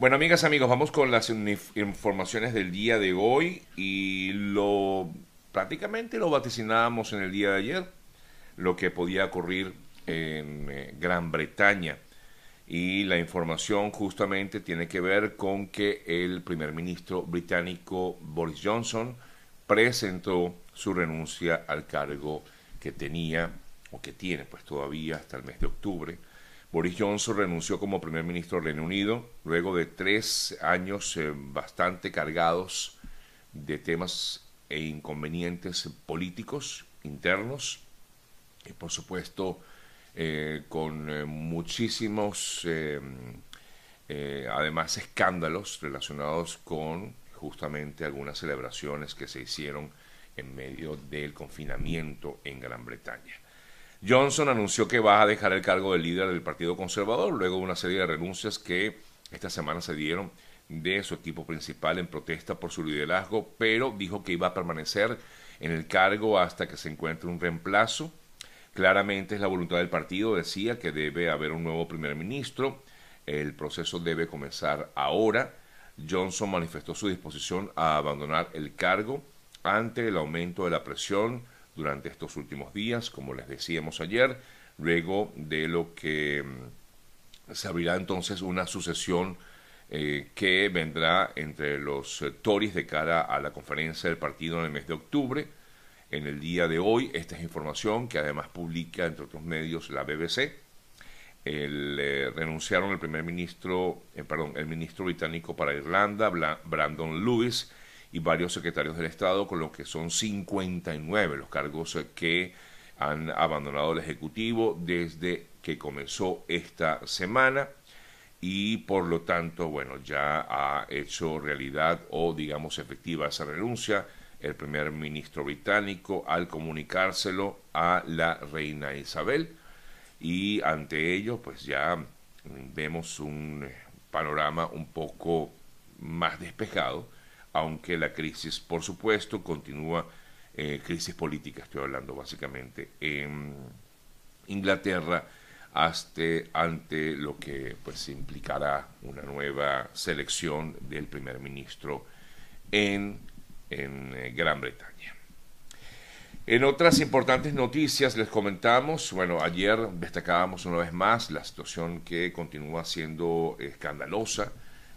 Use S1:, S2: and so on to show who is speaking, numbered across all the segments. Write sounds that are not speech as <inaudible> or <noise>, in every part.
S1: Bueno, amigas, amigos, vamos con las informaciones del día de hoy y lo prácticamente lo vaticinábamos en el día de ayer, lo que podía ocurrir en eh, Gran Bretaña. Y la información justamente tiene que ver con que el primer ministro británico Boris Johnson presentó su renuncia al cargo que tenía o que tiene pues todavía hasta el mes de octubre. Boris Johnson renunció como primer ministro del Reino Unido luego de tres años eh, bastante cargados de temas e inconvenientes políticos internos y por supuesto eh, con eh, muchísimos además escándalos relacionados con justamente algunas celebraciones que se hicieron en medio del confinamiento en Gran Bretaña. Johnson anunció que va a dejar el cargo de líder del Partido Conservador luego de una serie de renuncias que esta semana se dieron de su equipo principal en protesta por su liderazgo, pero dijo que iba a permanecer en el cargo hasta que se encuentre un reemplazo. Claramente es la voluntad del partido, decía que debe haber un nuevo primer ministro, el proceso debe comenzar ahora. Johnson manifestó su disposición a abandonar el cargo ante el aumento de la presión durante estos últimos días, como les decíamos ayer, luego de lo que mm, se abrirá entonces una sucesión eh, que vendrá entre los eh, Tories de cara a la conferencia del partido en el mes de octubre. En el día de hoy, esta es información que además publica, entre otros medios, la BBC. El, eh, renunciaron el primer ministro, perdón, el ministro británico para Irlanda, Brandon Lewis, y varios secretarios del Estado, con lo que son 59 los cargos que han abandonado el Ejecutivo desde que comenzó esta semana. Y por lo tanto, bueno, ya ha hecho realidad o digamos efectiva esa renuncia el primer ministro británico al comunicárselo a la reina Isabel. Y ante ello pues ya vemos un panorama un poco más despejado aunque la crisis, por supuesto, continúa, eh, crisis política estoy hablando básicamente, en Inglaterra hasta ante lo que pues implicará una nueva selección del primer ministro en, en eh, Gran Bretaña. En otras importantes noticias les comentamos, bueno, ayer destacábamos una vez más la situación que continúa siendo escandalosa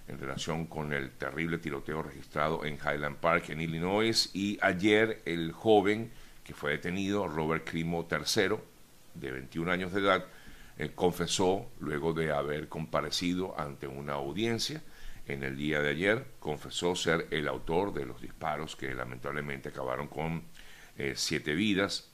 S1: en relación con el terrible tiroteo registrado en Highland Park, en Illinois, y ayer el joven que fue detenido, Robert Crimo III, de 21 años de edad, eh, confesó, luego de haber comparecido ante una audiencia en el día de ayer, confesó ser el autor de los disparos que lamentablemente acabaron con eh, siete vidas.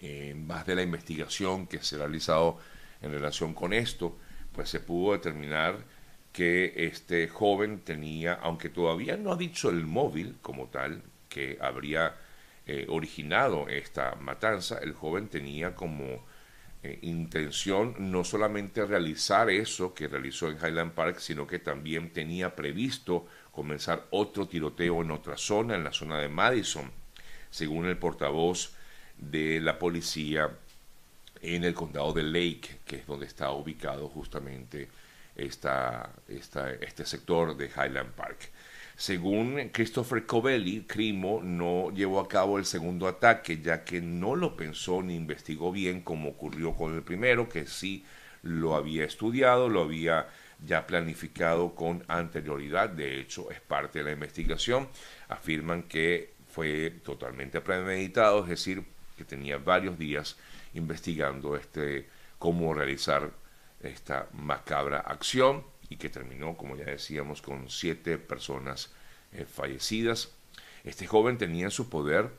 S1: En más de la investigación que se ha realizado en relación con esto, pues se pudo determinar que este joven tenía, aunque todavía no ha dicho el móvil como tal que habría eh, originado esta matanza, el joven tenía como eh, intención no solamente realizar eso que realizó en Highland Park, sino que también tenía previsto comenzar otro tiroteo en otra zona, en la zona de Madison, según el portavoz de la policía en el condado de Lake, que es donde está ubicado justamente este sector de Highland Park. Según Christopher Covelli, Crimo no llevó a cabo el segundo ataque ya que no lo pensó ni investigó bien como ocurrió con el primero, que sí lo había estudiado, lo había ya planificado con anterioridad, de hecho es parte de la investigación, afirman que fue totalmente premeditado, es decir, que tenía varios días investigando este cómo realizar esta macabra acción y que terminó, como ya decíamos, con siete personas eh, fallecidas. Este joven tenía en su poder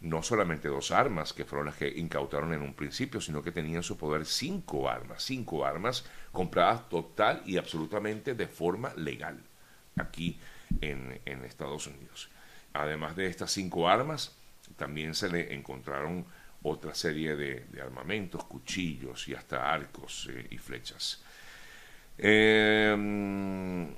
S1: no solamente dos armas, que fueron las que incautaron en un principio, sino que tenía en su poder cinco armas, cinco armas compradas total y absolutamente de forma legal aquí en, en Estados Unidos. Además de estas cinco armas, también se le encontraron otra serie de, armamentos, cuchillos y hasta arcos eh, y flechas. Em,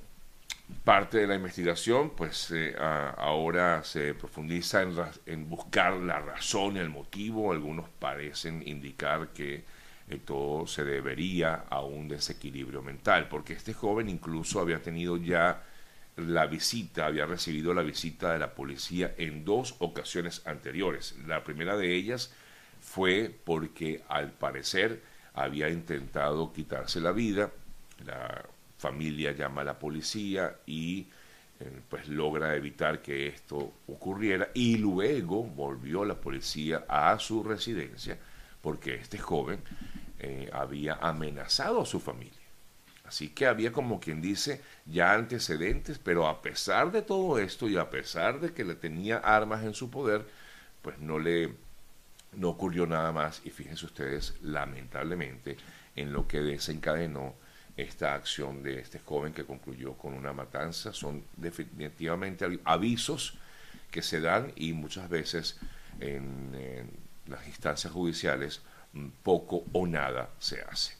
S1: parte de la investigación, pues eh, ahora se profundiza en, buscar la razón, el motivo. Algunos parecen indicar que eh, todo se debería a un desequilibrio mental, porque este joven incluso había tenido ya la visita, había recibido la visita de la policía en dos ocasiones anteriores. La primera de ellas fue porque al parecer había intentado quitarse la vida, la familia llama a la policía y eh, pues logra evitar que esto ocurriera y luego volvió la policía a su residencia porque este joven eh, había amenazado a su familia. Así que había como quien dice ya antecedentes, pero a pesar de todo esto y a pesar de que le tenía armas en su poder, pues no le no ocurrió nada más y fíjense ustedes lamentablemente en lo que desencadenó esta acción de este joven que concluyó con una matanza. Son definitivamente avisos que se dan y muchas veces en, las instancias judiciales mm, poco o nada se hace.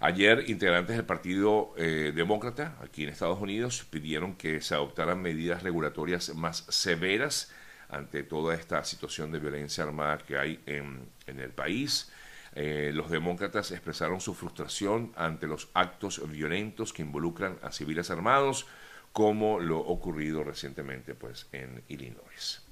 S1: Ayer, integrantes del Partido eh, Demócrata aquí en Estados Unidos pidieron que se adoptaran medidas regulatorias más severas ante toda esta situación de violencia armada que hay en, el país. Eh, los demócratas expresaron su frustración ante los actos violentos que involucran a civiles armados, como lo ocurrido recientemente pues, en Illinois.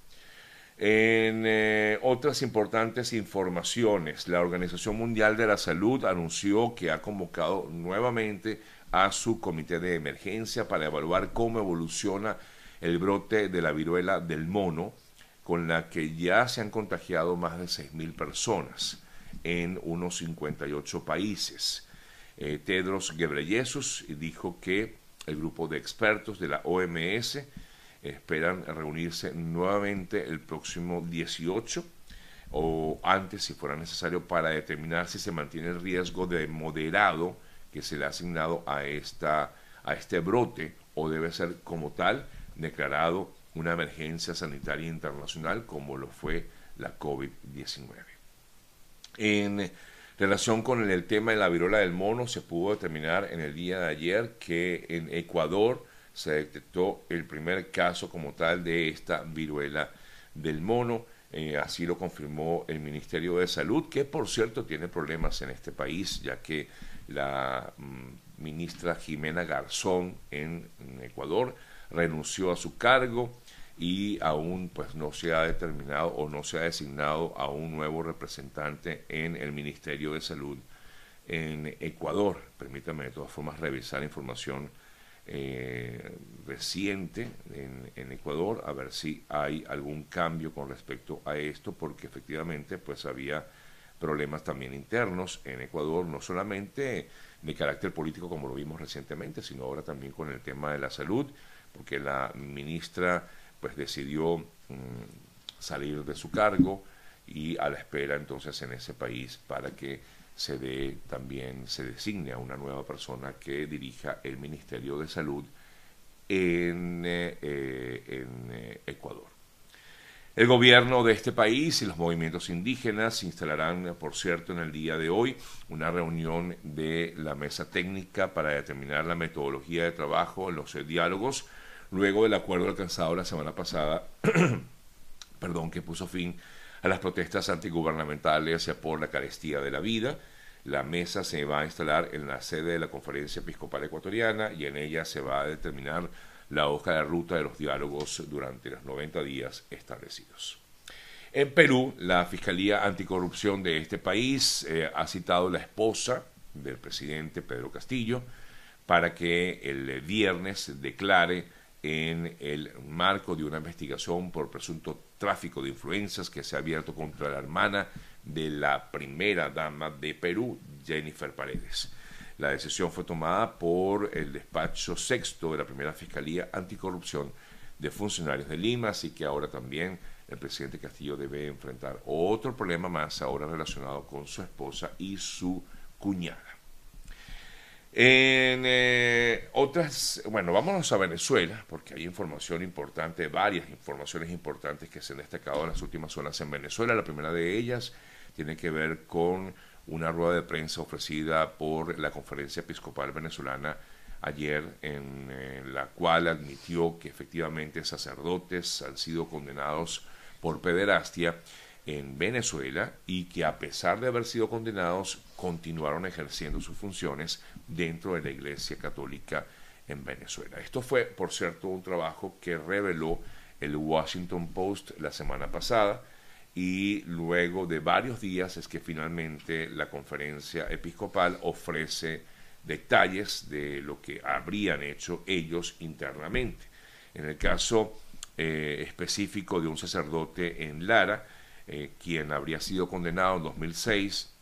S1: En eh, otras importantes informaciones, la Organización Mundial de la Salud anunció que ha convocado nuevamente a su comité de emergencia para evaluar cómo evoluciona el brote de la viruela del mono, con la que ya se han contagiado más de 6.000 personas en unos 58 países. Eh, Tedros Ghebreyesus dijo que el grupo de expertos de la OMS esperan reunirse nuevamente el próximo 18 o antes si fuera necesario para determinar si se mantiene el riesgo de moderado que se le ha asignado a, esta, a este brote o debe ser como tal declarado una emergencia sanitaria internacional como lo fue la COVID-19. En relación con el tema de la viruela del mono, se pudo determinar en el día de ayer que en Ecuador se detectó el primer caso como tal de esta viruela del mono. Eh, así lo confirmó el Ministerio de Salud, que por cierto tiene problemas en este país, ya que la mm, ministra Jimena Garzón en Ecuador renunció a su cargo y aún pues no se ha determinado o no se ha designado a un nuevo representante en el Ministerio de Salud en Ecuador. Permítame de todas formas revisar información eh, reciente en, en, Ecuador a ver si hay algún cambio con respecto a esto porque efectivamente pues había problemas también internos en Ecuador no solamente de carácter político como lo vimos recientemente sino ahora también con el tema de la salud porque la ministra pues decidió mm, salir de su cargo y a la espera entonces en ese país para que se dé también, se designe a una nueva persona que dirija el Ministerio de Salud en, eh, en eh, Ecuador. El gobierno de este país y los movimientos indígenas instalarán, por cierto, en el día de hoy una reunión de la mesa técnica para determinar la metodología de trabajo en los diálogos luego del acuerdo alcanzado la semana pasada, <clears throat> perdón, que puso fin a las protestas antigubernamentales por la carestía de la vida. La mesa se va a instalar en la sede de la Conferencia Episcopal Ecuatoriana y en ella se va a determinar la hoja de ruta de los diálogos durante los 90 días establecidos. En Perú, la Fiscalía Anticorrupción de este país eh, ha citado la esposa del presidente Pedro Castillo para que el viernes declare en el marco de una investigación por presunto tráfico de influencias que se ha abierto contra la hermana de la primera dama de Perú, Jennifer Paredes. La decisión fue tomada por el despacho sexto de la primera Fiscalía Anticorrupción de Funcionarios de Lima, así que ahora también el presidente Castillo debe enfrentar otro problema más ahora relacionado con su esposa y su cuñada. En eh, otras, bueno, vámonos a Venezuela, porque hay información importante, varias informaciones importantes que se han destacado en las últimas horas en Venezuela. La primera de ellas tiene que ver con una rueda de prensa ofrecida por la Conferencia Episcopal Venezolana ayer, en, en la cual admitió que efectivamente sacerdotes han sido condenados por pederastia en Venezuela y que a pesar de haber sido condenados continuaron ejerciendo sus funciones dentro de la Iglesia Católica en Venezuela. Esto fue, por cierto, un trabajo que reveló el Washington Post la semana pasada y luego de varios días es que finalmente la conferencia episcopal ofrece detalles de lo que habrían hecho ellos internamente. En el caso eh, específico de un sacerdote en Lara, eh, quien habría sido condenado en 2006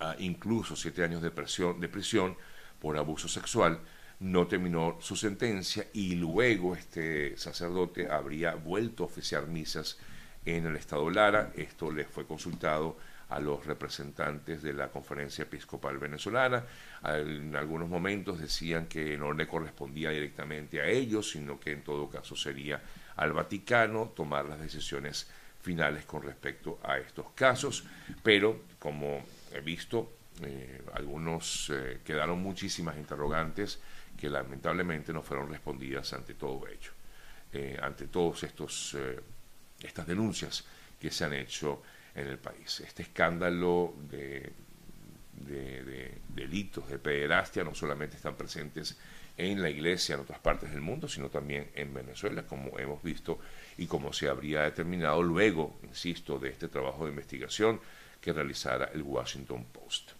S1: a incluso siete años de, presión, de prisión por abuso sexual, no terminó su sentencia y luego este sacerdote habría vuelto a oficiar misas en el estado Lara. Esto le fue consultado a los representantes de la Conferencia Episcopal Venezolana. En algunos momentos decían que no le correspondía directamente a ellos, sino que en todo caso sería al Vaticano tomar las decisiones finales con respecto a estos casos. Pero, como he visto, eh, algunos eh, quedaron muchísimas interrogantes que lamentablemente no fueron respondidas ante todo ello, eh, ante todos estos estas denuncias que se han hecho en el país. Este escándalo de, delitos de pederastia no solamente están presentes en la iglesia en otras partes del mundo, sino también en Venezuela, como hemos visto y como se habría determinado luego, insisto, de este trabajo de investigación que realizara el Washington Post.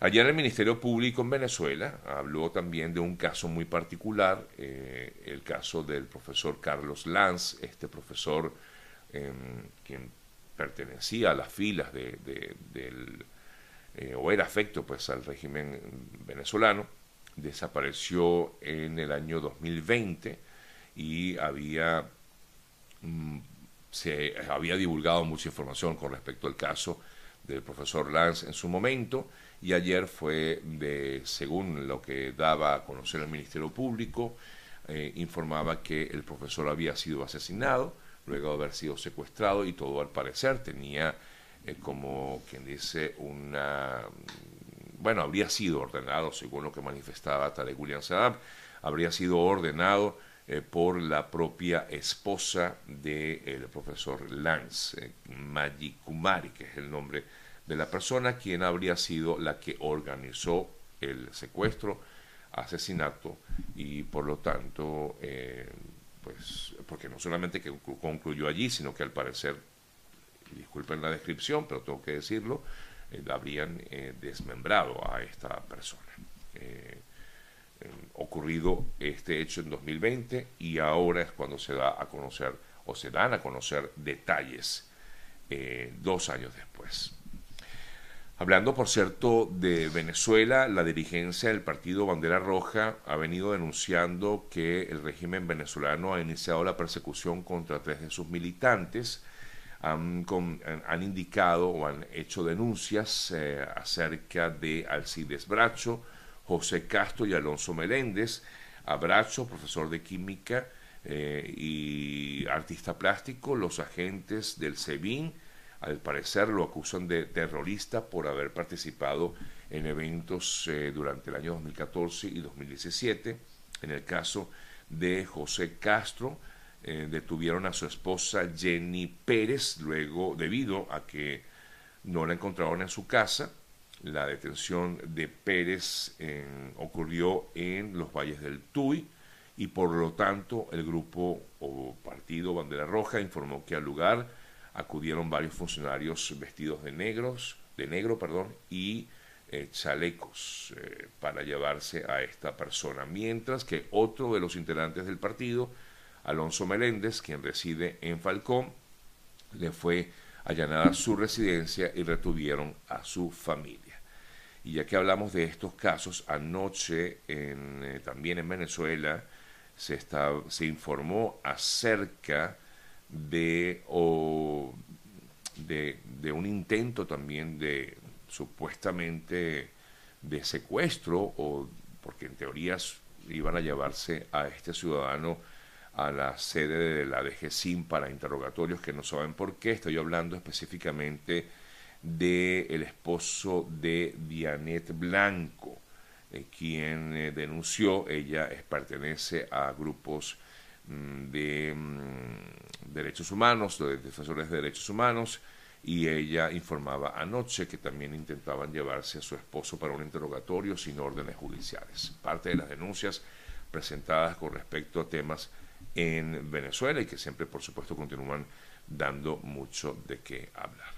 S1: Ayer el Ministerio Público en Venezuela habló también de un caso muy particular, eh, el caso del profesor Carlos Lanz, este profesor eh, quien pertenecía a las filas de, del, eh, o era afecto pues al régimen venezolano, desapareció en el año 2020 y había, mm, se había divulgado mucha información con respecto al caso del profesor Lanz en su momento y ayer fue de, según lo que daba a conocer el Ministerio Público, eh, informaba que el profesor había sido asesinado luego de haber sido secuestrado y todo al parecer tenía eh, como quien dice una bueno habría sido ordenado según lo que manifestaba Tarek William Saddam habría sido ordenado eh, por la propia esposa del profesor Lance, eh, que es el nombre de la persona quien habría sido la que organizó el secuestro, asesinato y por lo tanto, eh, pues, porque no solamente que concluyó allí, sino que al parecer, disculpen la descripción, pero tengo que decirlo, eh, habrían eh, desmembrado a esta persona. ocurrido este hecho en 2020 y ahora es cuando se da a conocer o se dan a conocer detalles dos años después. Hablando, por cierto, de Venezuela, la dirigencia del partido Bandera Roja ha venido denunciando que el régimen venezolano ha iniciado la persecución contra tres de sus militantes. Han, indicado o han hecho denuncias eh, acerca de Alcides Bracho, José Castro y Alonso Meléndez. A Bracho, profesor de química eh, y artista plástico, los agentes del SEBIN, al parecer lo acusan de terrorista por haber participado en eventos eh, durante el año 2014 y 2017. En el caso de José Castro, eh, detuvieron a su esposa Jenny Pérez luego debido a que no la encontraron en su casa. La detención de Pérez ocurrió en los valles del Tuy y por lo tanto el grupo o partido Bandera Roja informó que al lugar acudieron varios funcionarios vestidos de negros, de negro, perdón, y eh, chalecos eh, para llevarse a esta persona, mientras que otro de los integrantes del partido, Alonso Meléndez, quien reside en Falcón, le fue allanada su residencia y retuvieron a su familia. Y ya que hablamos de estos casos, anoche eh, también en Venezuela se, está, se informó acerca de, o de un intento también de supuestamente de secuestro o porque en teorías iban a llevarse a este ciudadano a la sede de la DGCIM para interrogatorios que no saben por qué. Estoy hablando específicamente del el esposo de Dianet Blanco, eh, quien eh, denunció, ella pertenece a grupos Mm, de mm, derechos humanos, de defensores de derechos humanos, y ella informaba anoche que también intentaban llevarse a su esposo para un interrogatorio sin órdenes judiciales. Parte de las denuncias presentadas con respecto a temas en Venezuela y que siempre, por supuesto, continúan dando mucho de qué hablar.